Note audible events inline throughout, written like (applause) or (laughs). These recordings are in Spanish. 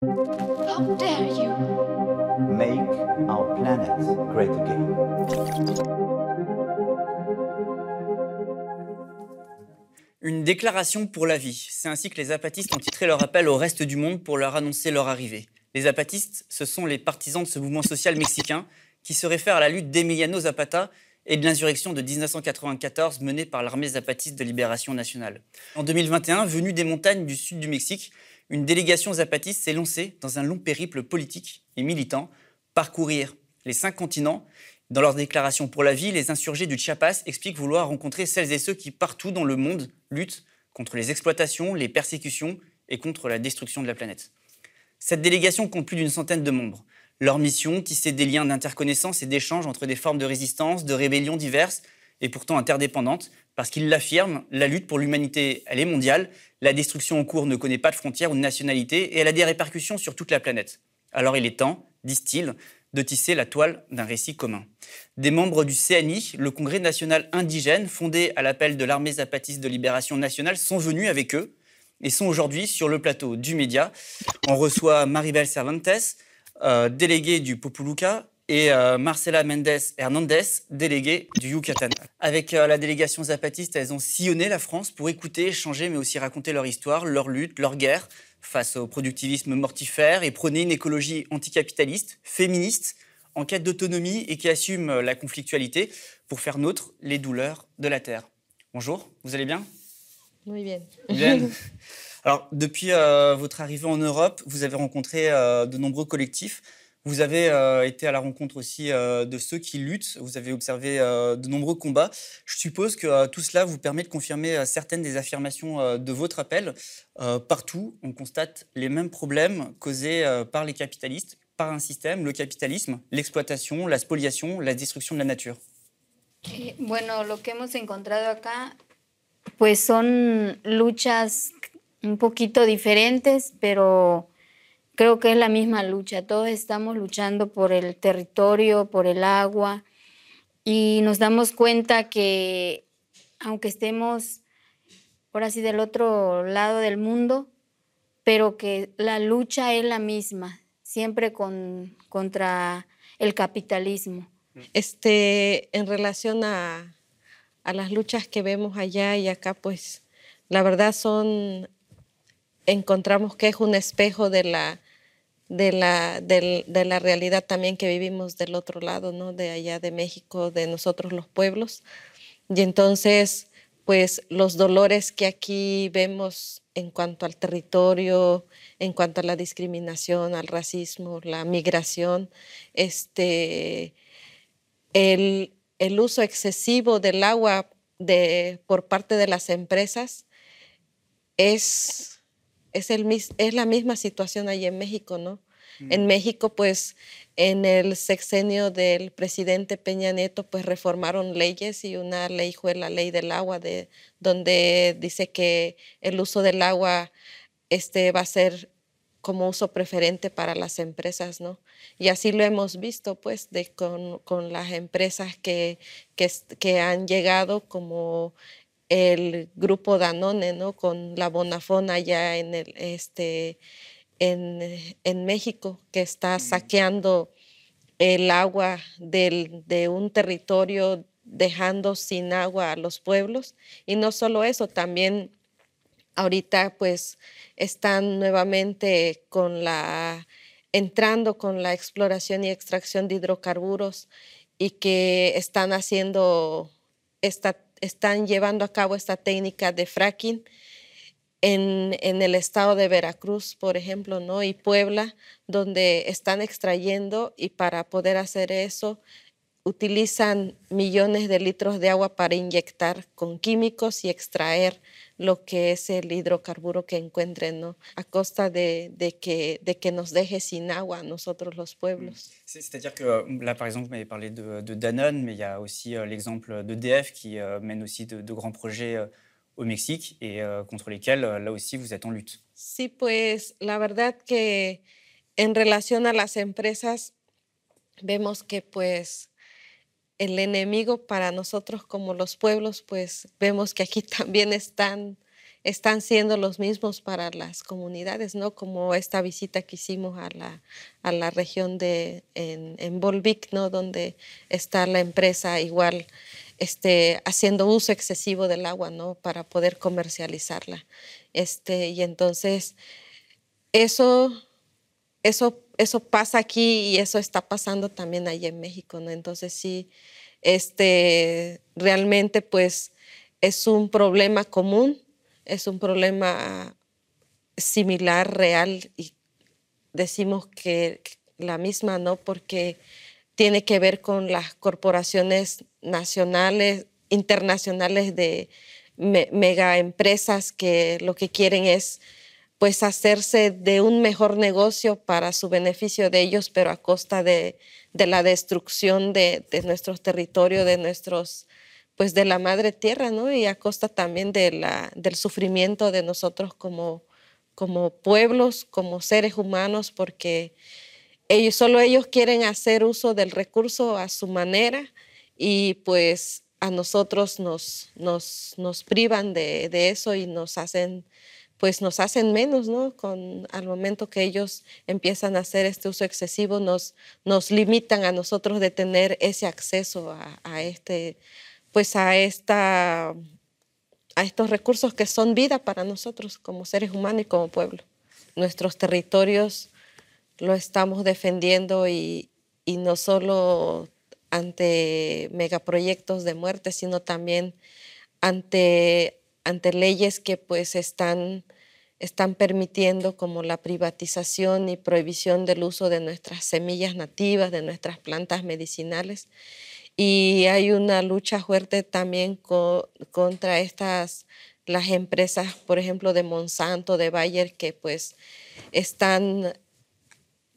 How dare you? Make our planet great again. Une déclaration pour la vie. C'est ainsi que les apatistes ont titré leur appel au reste du monde pour leur annoncer leur arrivée. Les apatistes, ce sont les partisans de ce mouvement social mexicain qui se réfère à la lutte d'Emiliano Zapata et de l'insurrection de 1994 menée par l'armée zapatiste de libération nationale. En 2021, venue des montagnes du sud du Mexique, une délégation zapatiste s'est lancée dans un long périple politique et militant, parcourir les cinq continents. Dans leur déclaration pour la vie, les insurgés du Chiapas expliquent vouloir rencontrer celles et ceux qui, partout dans le monde, luttent contre les exploitations, les persécutions et contre la destruction de la planète. Cette délégation compte plus d'une centaine de membres. Leur mission, tisser des liens d'interconnaissance et d'échange entre des formes de résistance, de rébellion diverses et pourtant interdépendantes, parce qu'ils l'affirment, la lutte pour l'humanité, elle est mondiale, la destruction en cours ne connaît pas de frontières ou de nationalité, et elle a des répercussions sur toute la planète. Alors il est temps, disent-ils, de tisser la toile d'un récit commun. Des membres du CNI, le Congrès national indigène, fondé à l'appel de l'armée zapatiste de libération nationale, sont venus avec eux et sont aujourd'hui sur le plateau du Média. On reçoit Maribel Cervantes, euh, déléguée du Populuca, et euh, Marcela Mendes Hernandez, déléguée du Yucatan. Avec euh, la délégation zapatiste, elles ont sillonné la France pour écouter, échanger, mais aussi raconter leur histoire, leur lutte, leur guerre face au productivisme mortifère et prôner une écologie anticapitaliste, féministe, en quête d'autonomie et qui assume euh, la conflictualité pour faire nôtre les douleurs de la Terre. Bonjour, vous allez bien? Muy bien. Bien. (laughs) Alors, depuis euh, votre arrivée en Europe, vous avez rencontré de nombreux collectifs. Vous avez euh, été à la rencontre aussi euh, de ceux qui luttent. Vous avez observé euh, de nombreux combats. Je suppose que tout cela vous permet de confirmer certaines des affirmations de votre appel. Partout, on constate les mêmes problèmes causés par les capitalistes, par un système, le capitalisme, l'exploitation, la spoliation, la destruction de la nature. Eh, Bueno, lo que hemos encontrado acá, pues son luchas un poquito diferentes, pero creo que es la misma lucha. Todos estamos luchando por el territorio, por el agua, y nos damos cuenta que aunque estemos por así del otro lado del mundo, pero que la lucha es la misma, siempre con, contra el capitalismo. Este, en relación a, a las luchas que vemos allá y acá, pues la verdad son, encontramos que es un espejo de la, de la, de la realidad también que vivimos del otro lado, ¿no? De allá de México, de nosotros los pueblos. Y entonces, pues los dolores que aquí vemos en cuanto al territorio, en cuanto a la discriminación, al racismo, la migración, este, el, el uso excesivo del agua de, por parte de las empresas es, es, el, es la misma situación ahí en México, ¿no? En México, pues, en el sexenio del presidente Peña Nieto, pues reformaron leyes y una ley fue la ley del agua, de, donde dice que el uso del agua este, va a ser como uso preferente para las empresas, ¿no? Y así lo hemos visto, pues, de, con, con las empresas que, que, que han llegado como el grupo Danone, ¿no? Con la Bonafón allá en el, este, en, eh, en México, que está saqueando el agua del- de un territorio, dejando sin agua a los pueblos. Y no solo eso, también ahorita pues están nuevamente con la entrando con la exploración y extracción de hidrocarburos y que están haciendo esta, están llevando a cabo esta técnica de fracking en, en el estado de Veracruz, por ejemplo, ¿no? Y Puebla, donde están extrayendo y para poder hacer eso utilizan millones de litros de agua para inyectar con químicos y extraer lo que es el hidrocarburo que encuentren, ¿no? A costa de, de que, de que nos deje sin agua a nosotros los pueblos. C'est- C'est-à-dire que euh, là, par exemple, vous m'avez parlé de, de Danone, mais il y a aussi euh, l'exemple d'EDF qui euh, mène aussi de, de grands projets euh, au Mexique et contre lesquels, là aussi, vous êtes en lutte. Sí, pues la verdad que en relación a las empresas, vemos que pues el enemigo para nosotros como los pueblos, pues vemos que aquí (laughs) también están están siendo los mismos para las comunidades, ¿no? Como esta visita que hicimos a la, a la región de en, en Volvic, ¿no? Donde está la empresa igual este, haciendo uso excesivo del agua, ¿no? Para poder comercializarla. Este, y entonces, eso, eso, eso pasa aquí y eso está pasando también ahí en México, ¿no? Entonces, sí, este, realmente, pues, es un problema común, es un problema similar, real, y decimos que la misma, ¿no? Porque tiene que ver con las corporaciones nacionales, internacionales de mega empresas que lo que quieren es pues hacerse de un mejor negocio para su beneficio de ellos, pero a costa de, la destrucción de, nuestros territorios, de nuestros, pues de la madre tierra, ¿no? Y a costa también de la, del sufrimiento de nosotros como, como pueblos, como seres humanos, porque ellos, solo ellos quieren hacer uso del recurso a su manera y pues a nosotros nos, nos, nos privan de, de, eso y nos hacen pues nos hacen menos, ¿no? Con, al momento que ellos empiezan a hacer este uso excesivo, nos, nos limitan a nosotros de tener ese acceso a, este, pues a esta, a estos recursos que son vida para nosotros como seres humanos y como pueblo. Nuestros territorios lo estamos defendiendo y no solo ante megaproyectos de muerte, sino también ante, ante leyes que pues están, están permitiendo como la privatización y prohibición del uso de nuestras semillas nativas, de nuestras plantas medicinales. Y hay una lucha fuerte también contra estas, las empresas, por ejemplo, de Monsanto, de Bayer, que pues están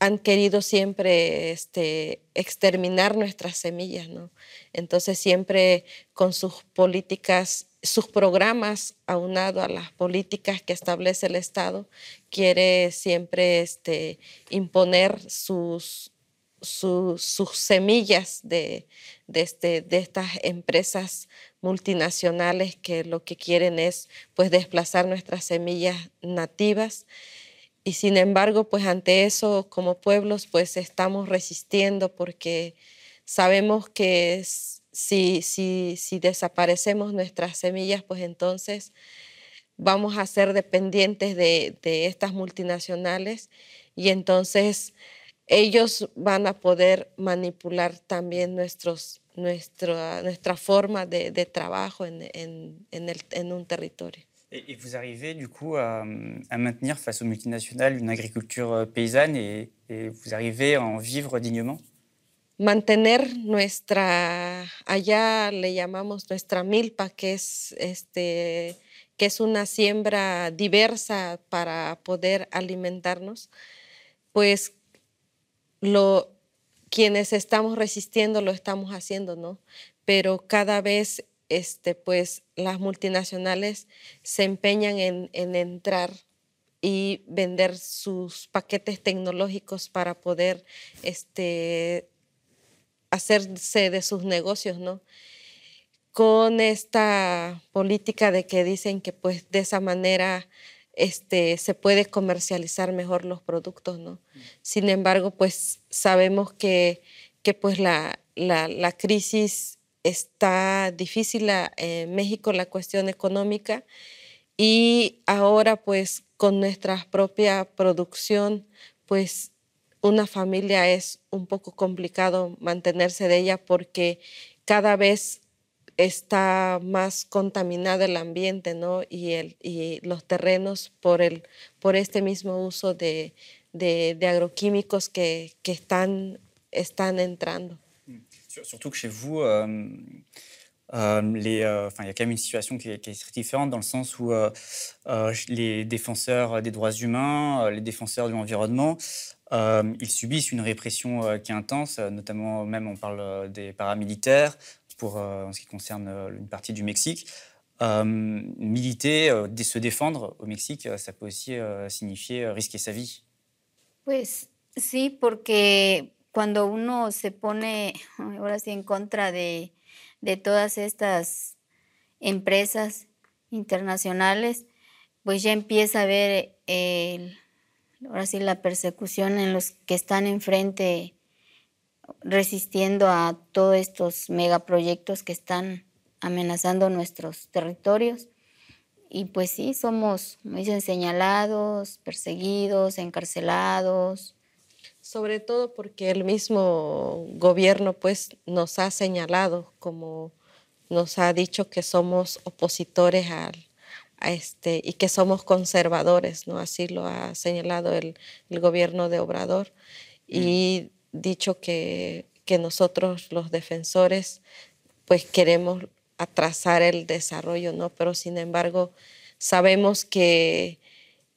han querido siempre este, exterminar nuestras semillas, ¿no? Entonces siempre con sus políticas, sus programas aunado a las políticas que establece el Estado, quiere siempre este, imponer sus, semillas de, de, este, de estas empresas multinacionales que lo que quieren es pues desplazar nuestras semillas nativas y sin embargo, pues ante eso, como pueblos, pues estamos resistiendo porque sabemos que si, si, si desaparecemos nuestras semillas, pues entonces vamos a ser dependientes de, de estas multinacionales y entonces ellos van a poder manipular también nuestros, nuestra, nuestra forma de, de trabajo en, en, en, un territorio. Et, vous arrivez du coup à, maintenir face aux multinationales une agriculture euh, paysanne et, vous arrivez à en vivre dignement Mantener nuestra, allá le llamamos nuestra milpa, que es, este, que es una siembra diversa para poder alimentarnos, pues lo, quienes estamos resistiendo lo estamos haciendo, ¿no? Pero cada vez este, pues las multinacionales se empeñan en, entrar y vender sus paquetes tecnológicos para poder este, hacerse de sus negocios, ¿no? Con esta política de que dicen que pues de esa manera este, se puede comercializar mejor los productos, ¿no? Sin embargo, pues sabemos que, que pues la, la, la crisis está difícil en México la cuestión económica y ahora pues con nuestra propia producción pues una familia es un poco complicado mantenerse de ella porque cada vez está más contaminado el ambiente ¿no? y, el, y los terrenos por, el, por este mismo uso de, de, de agroquímicos que, que están, están entrando. Surtout que chez vous, euh, euh, euh, il y a quand même une situation qui est, très différente dans le sens où les défenseurs des droits humains, les défenseurs de l'environnement, ils subissent une répression qui est intense, notamment même on parle des paramilitaires pour en ce qui concerne une partie du Mexique. militer, se défendre au Mexique, ça peut aussi signifier risquer sa vie. Pues sí, porque cuando uno se pone (laughs) ahora sí en contra de, todas estas empresas internacionales, pues ya empieza a ver el, ahora sí la persecución en los que están enfrente resistiendo a todos estos megaproyectos que están amenazando nuestros territorios. Y pues sí, somos, como dicen, señalados, perseguidos, encarcelados. Sobre todo porque el mismo gobierno pues nos ha señalado como nos ha dicho que somos opositores al, a este, y que somos conservadores, ¿no? Así lo ha señalado el, el gobierno de Obrador. Y dicho que, que nosotros los defensores pues queremos atrasar el desarrollo, ¿no? Pero sin embargo sabemos que,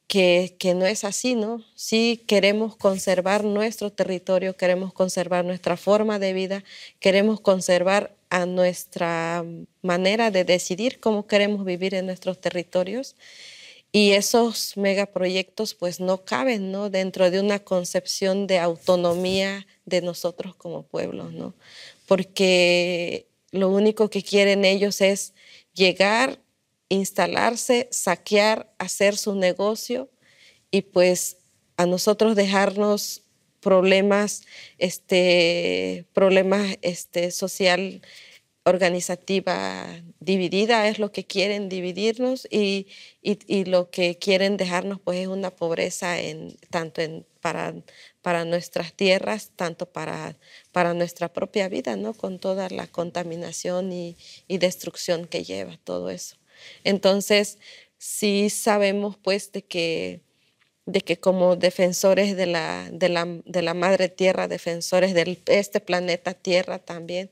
que, no es así, ¿no? Sí queremos conservar nuestro territorio, queremos conservar nuestra forma de vida, queremos conservar a nuestra manera de decidir cómo queremos vivir en nuestros territorios. Y esos megaproyectos pues no caben ¿no? dentro de una concepción de autonomía de nosotros como pueblo, ¿no? porque lo único que quieren ellos es llegar, instalarse, saquear, hacer su negocio y pues a nosotros dejarnos problemas, este, problemas este, social organizativa dividida, es lo que quieren dividirnos y, y, lo que quieren dejarnos pues es una pobreza en, tanto en, para, para nuestras tierras, tanto para, para nuestra propia vida, ¿no? con toda la contaminación y, y destrucción que lleva todo eso. Entonces, sí sabemos pues de que de que como defensores de la, de la, de la madre tierra, defensores de este planeta tierra también,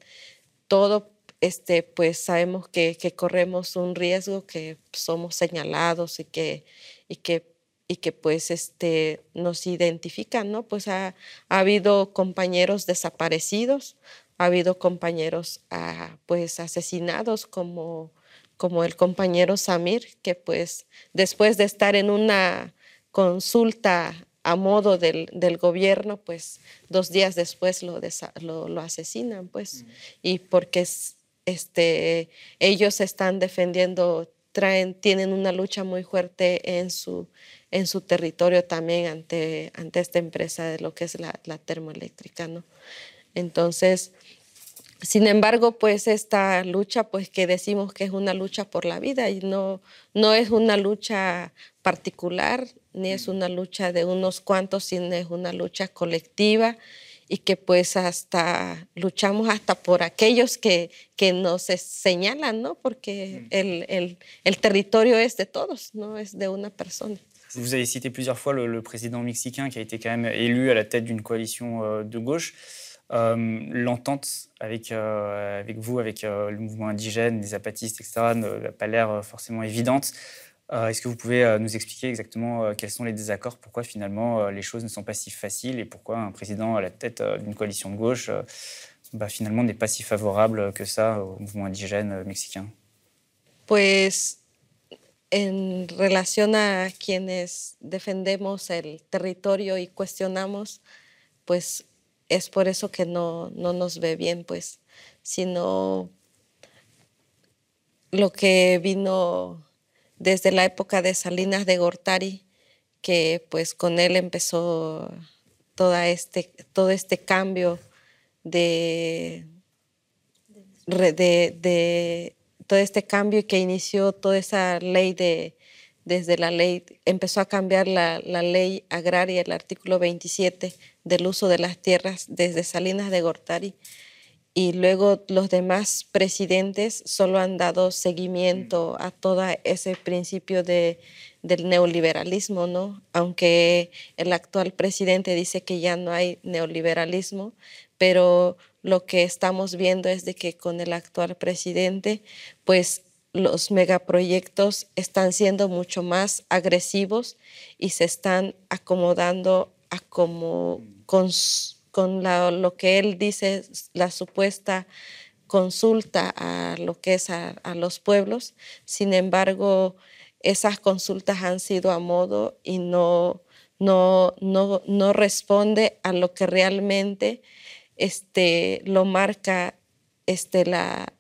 todo este, pues sabemos que, corremos un riesgo, que somos señalados y que, y que, y que pues este, nos identifican, ¿no? Pues ha, habido compañeros desaparecidos, ha habido compañeros ah, pues asesinados como, como el compañero Samir, que pues después de estar en una consulta a modo del, del, gobierno, pues dos días después lo, lo, lo asesinan, pues, y porque es, este, ellos están defendiendo, traen, tienen una lucha muy fuerte en su, en su territorio también ante, ante esta empresa de lo que es la, la termoeléctrica, ¿no? Entonces, sin embargo, pues esta lucha, pues que decimos que es una lucha por la vida y no, no es una lucha particular, ni es una lucha de unos cuantos, sino es una lucha colectiva y que pues hasta luchamos hasta por aquellos que, que nos señalan, ¿no? Porque el, el, el, territorio es de todos, no es de una persona. Vous avez cité plusieurs fois le, le, président mexicain qui a été quand même élu à la tête d'une coalition euh, de gauche. Euh, L'entente avec, euh, avec vous, avec euh, le mouvement indigène, les apatistes, etc., n'a pas l'air forcément évidente. Est-ce que vous pouvez nous expliquer exactement quels sont les désaccords, pourquoi finalement les choses ne sont pas si faciles et pourquoi un président à la tête d'une coalition de gauche bah, finalement n'est pas si favorable que ça au mouvement indigène mexicain? Pues en relación a quienes defendemos el territorio y cuestionamos, pues es por eso que no, no nos ve bien, pues, sino lo que vino desde la época de Salinas de Gortari, que pues con él empezó toda este, todo este cambio de, de, todo este cambio que inició toda esa ley de, desde la ley, empezó a cambiar la, la, ley agraria, el artículo 27 del uso de las tierras desde Salinas de Gortari y luego los demás presidentes solo han dado seguimiento a todo ese principio de, del neoliberalismo, ¿no? Aunque el actual presidente dice que ya no hay neoliberalismo, pero lo que estamos viendo es de que con el actual presidente, pues los megaproyectos están siendo mucho más agresivos y se están acomodando a como con lo que él dice, la supuesta consulta a lo que es a, los pueblos. Sin embargo, esas consultas han sido a modo y no, no, no, no responde a lo que realmente este, lo marca este, la,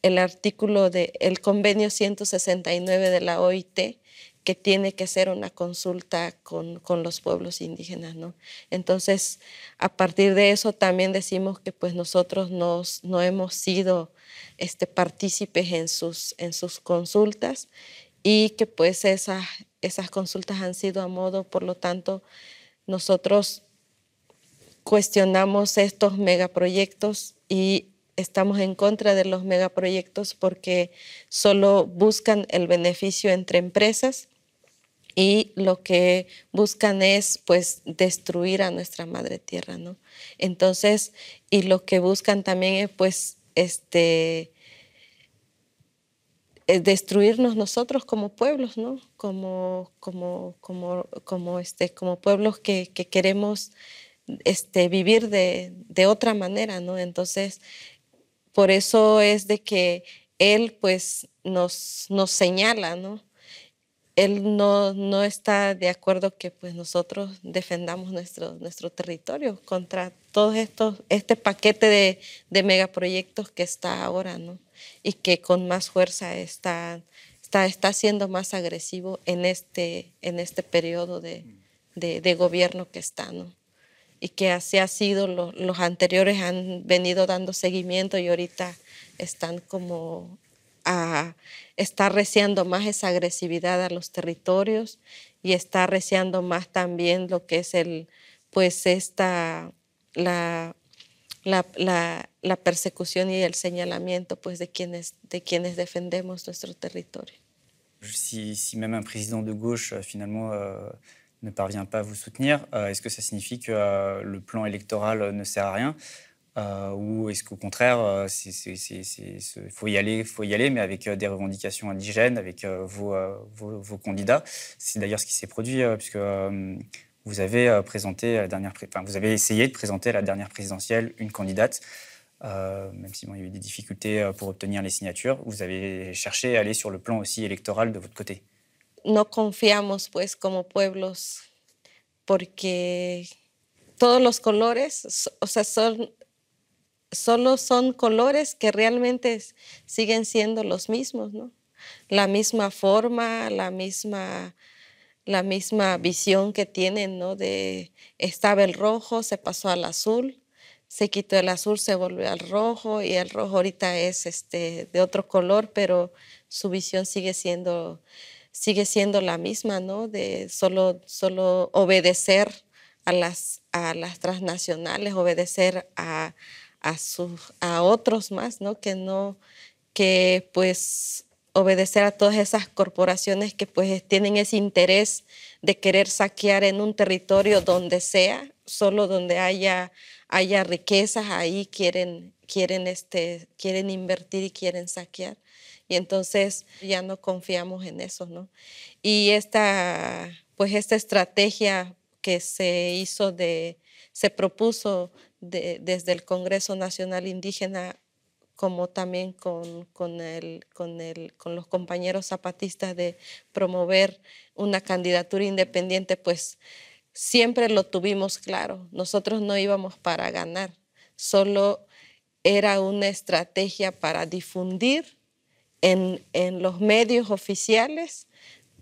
el artículo del convenio 169 de la OIT, que tiene que ser una consulta con, con, los pueblos indígenas, ¿no? Entonces, a partir de eso también decimos que pues nosotros nos, no hemos sido este, partícipes en sus, en sus consultas y que pues esas, esas consultas han sido a modo, por lo tanto, nosotros cuestionamos estos megaproyectos y estamos en contra de los megaproyectos porque solo buscan el beneficio entre empresas y lo que buscan es pues destruir a nuestra madre tierra, ¿no? Entonces, y lo que buscan también es pues este destruirnos nosotros como pueblos, ¿no? Como, como, como, como, este, como pueblos que, que queremos este, vivir de, de, otra manera, ¿no? Entonces, por eso es de que él pues nos, nos señala, ¿no? Él no, no está de acuerdo que pues nosotros defendamos nuestro, nuestro territorio contra todo esto, este paquete de, de megaproyectos que está ahora, ¿no? Y que con más fuerza está, está, está siendo más agresivo en este, en este periodo de, de, de gobierno que está, ¿no? y que así ha sido, los anteriores han venido dando seguimiento y ahorita están como a, está arreciando más esa agresividad a los territorios y está arreciando más también lo que es el, pues esta, la, la, la, la, persecución y el señalamiento pues de quienes, de quienes defendemos nuestro territorio. Si, si même un président de gauche finalement euh, ne parvient pas à vous soutenir, euh, est-ce que ça signifie que euh, le plan électoral ne sert à rien euh, Ou est-ce qu'au contraire, il faut y aller, faut y aller, mais avec des revendications indigènes, avec vos, candidats C'est d'ailleurs ce qui s'est produit, puisque vous avez présenté vous avez essayé de présenter à la dernière présidentielle une candidate. même si bon, y a eu des difficultés pour obtenir les signatures, vous avez cherché à aller sur le plan aussi électoral de votre côté. no confiamos pues como pueblos porque todos los colores, o sea, son, solo son colores que realmente siguen siendo los mismos, ¿no? La misma forma, la misma, la misma visión que tienen, ¿no? De estaba el rojo, se pasó al azul, se quitó el azul, se volvió al rojo y el rojo ahorita es este, de otro color, pero su visión sigue siendo sigue siendo la misma, ¿no? De solo, solo obedecer a las, a las transnacionales, obedecer a, a, otros más, ¿no? Que no, que pues obedecer a todas esas corporaciones que pues tienen ese interés de querer saquear en un territorio donde sea, solo donde haya, haya riquezas, ahí quieren, quieren, este, quieren invertir y quieren saquear y entonces ya no confiamos en eso, ¿no? Y esta, pues esta estrategia que se hizo de, se propuso desde el Congreso Nacional Indígena como también con, los compañeros zapatistas de promover una candidatura independiente, pues siempre lo tuvimos claro. Nosotros no íbamos para ganar, solo era una estrategia para difundir en los medios oficiales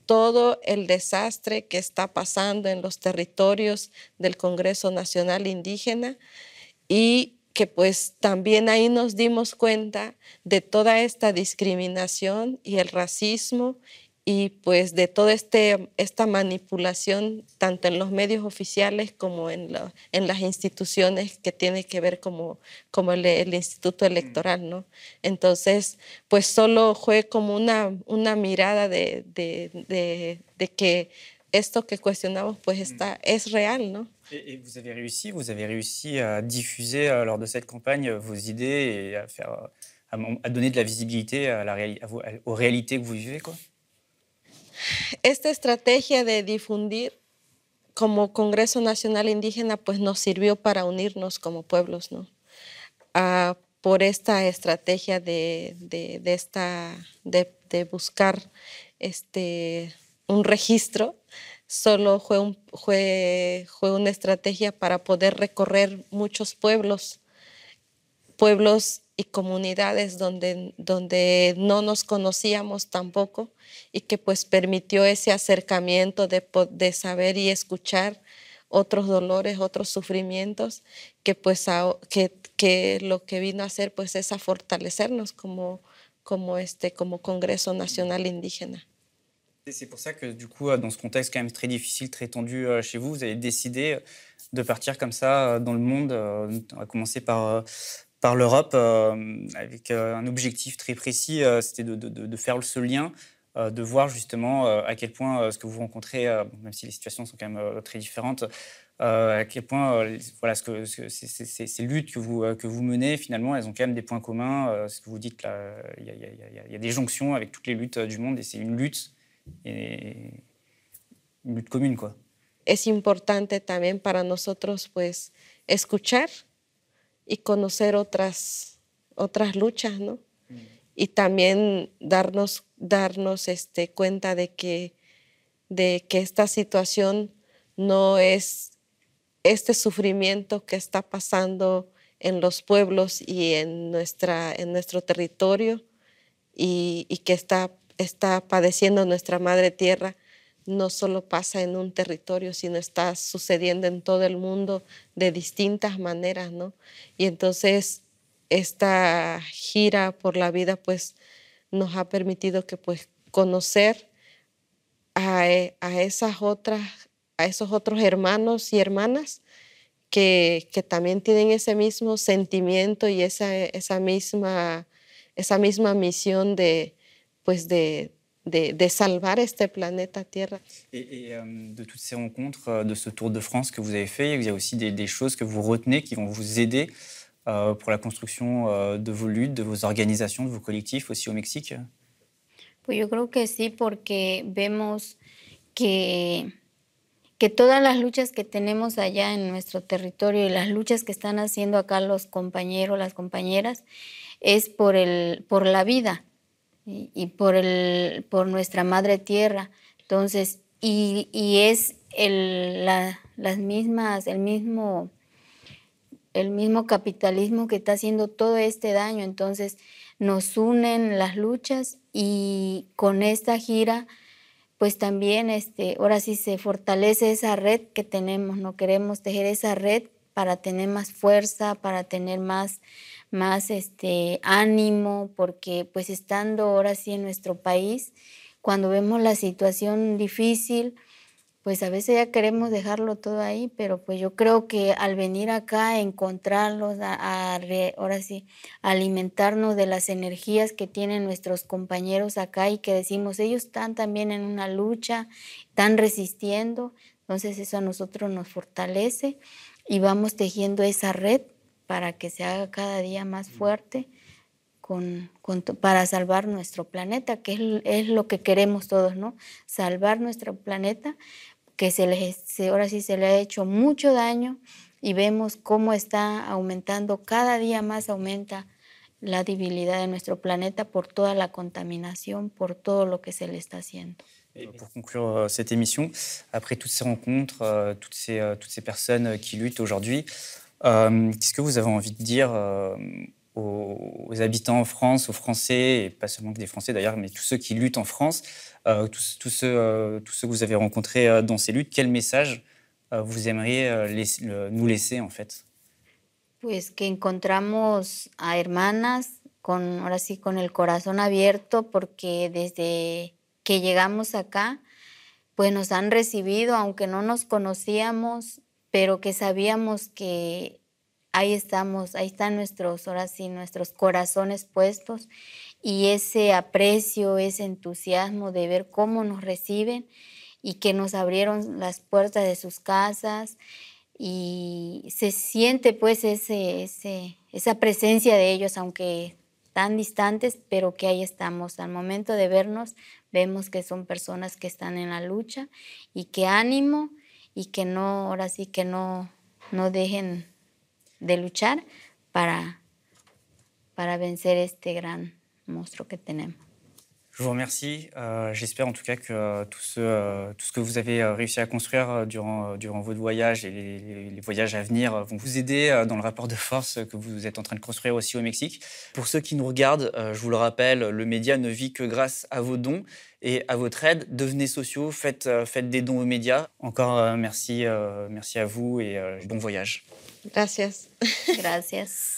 todo el desastre que está pasando en los territorios del Congreso Nacional Indígena y que pues también ahí nos dimos cuenta de toda esta discriminación y el racismo y pues de toda este, esta manipulación tanto en los medios oficiales como en, la, en las instituciones que tiene que ver como, como el, el, Instituto Electoral, ¿no? Entonces, pues solo fue como una, una mirada de, de, de, de que esto que cuestionamos pues está, es real, ¿no? Et, vous avez réussi, vous avez réussi à diffuser euh, lors de cette campagne vos idées et à, faire, à, à donner de la visibilité à la, à vous, aux réalités que vous vivez, quoi esta estrategia de difundir como Congreso Nacional Indígena pues nos sirvió para unirnos como pueblos, ¿no? Ah, por esta estrategia de, de, esta, de, de, buscar este, un registro, solo fue, un, fue, fue una estrategia para poder recorrer muchos pueblos, pueblos y comunidades donde, donde no nos conocíamos tampoco y que pues permitió ese acercamiento de, de saber y escuchar otros dolores, otros sufrimientos, que pues que, que lo que vino a hacer pues es a fortalecernos como, como, este, como Congreso Nacional Indígena. C'est pour ça que du coup, dans ce contexte quand même très difficile, très tendu euh, chez vous, vous avez décidé de partir comme ça euh, dans le monde. Euh, va commencer par par l'Europe euh, avec euh, un objectif très précis, euh, c'était de, de, de, faire ce lien, de voir justement à quel point ce que vous rencontrez, même si les situations sont quand même très différentes, à quel point voilà, ces, luttes que vous, que vous menez, finalement, elles ont quand même des points communs. ce que vous dites il y, a des jonctions avec toutes les luttes du monde et c'est une lutte, une lutte commune. Quoi. Es importante también para nosotros pues, escuchar y conocer otras, otras luchas, ¿no? Y también darnos, darnos este, cuenta de que, de que esta situación no es este sufrimiento que está pasando en los pueblos y en, nuestra, en nuestro territorio y, y que está, está padeciendo nuestra madre tierra, no solo pasa en un territorio, sino está sucediendo en todo el mundo de distintas maneras, ¿no? Y entonces esta gira por la vida, pues, nos ha permitido que, pues, conocer a, e, a esas otras, a esos otros hermanos y hermanas que, que, también tienen ese mismo sentimiento y esa, esa, misma, esa misma misión de, pues, de, de, de, salvar este planeta Tierra. Et, et euh, de toutes ces rencontres, euh, de ce Tour de France que vous avez fait, il y a aussi des, des choses que vous retenez qui vont vous aider euh, pour la construction euh, de vos luttes, de vos organisations, de vos collectifs aussi au Mexique? Pues yo creo que sí, porque vemos que, que todas las luchas que tenemos allá en nuestro territorio y las luchas que están haciendo acá los compañeros, las compañeras, es por, el, por la vida y, por, el, por nuestra madre tierra. Entonces, y, y es el, la, las mismas, el mismo, el mismo capitalismo que está haciendo todo este daño. Entonces, nos unen las luchas y con esta gira, pues también, este, ahora sí se fortalece esa red que tenemos, no queremos tejer esa red para tener más fuerza, para tener más, más este, ánimo, porque pues estando ahora sí en nuestro país, cuando vemos la situación difícil, pues a veces ya queremos dejarlo todo ahí, pero pues yo creo que al venir acá, encontrarlos, a, a ahora sí, alimentarnos de las energías que tienen nuestros compañeros acá y que decimos, ellos están también en una lucha, están resistiendo, entonces eso a nosotros nos fortalece y vamos tejiendo esa red para que se haga cada día más fuerte con, con, para salvar nuestro planeta, que es, es, lo que queremos todos, ¿no? Salvar nuestro planeta, que se les, se, ahora sí se le ha hecho mucho daño y vemos cómo está aumentando, cada día más aumenta la debilidad de nuestro planeta por toda la contaminación, por todo lo que se le está haciendo. Et pour conclure euh, cette émission, après toutes ces rencontres, euh, toutes, ces, euh, toutes ces personnes qui luttent aujourd'hui, qu'est-ce que vous avez envie de dire euh, aux, habitants en France, aux Français, et pas seulement des Français d'ailleurs, mais tous ceux qui luttent en France, euh, tous, ceux, euh, que vous avez rencontrés euh, dans ces luttes, quel message euh, vous aimeriez nous laisser en fait? Pues que encontramos a hermanas con, ahora sí, con el corazón abierto, porque desde que llegamos acá, pues nos han recibido, aunque no nos conocíamos, pero que sabíamos que ahí estamos, ahí están nuestros, corazones puestos y ese aprecio, ese entusiasmo de ver cómo nos reciben y que nos abrieron las puertas de sus casas y se siente pues ese, esa presencia de ellos, aunque tan distantes, pero que ahí estamos. Al momento de vernos, vemos que son personas que están en la lucha y que ánimo y que no, ahora sí que no, no dejen de luchar para, para vencer este gran monstruo que tenemos. Je vous remercie. Euh, j'espère en tout cas que euh, tout, ce, euh, tout, ce, que vous avez réussi à construire durant, durant votre voyage et les, les, voyages à venir vont vous aider dans le rapport de force que vous êtes en train de construire aussi au Mexique. Pour ceux qui nous regardent, je vous le rappelle, le média ne vit que grâce à vos dons et à votre aide. Devenez sociaux, faites, faites des dons aux médias. Encore merci, merci à vous et bon voyage. Gracias. Gracias.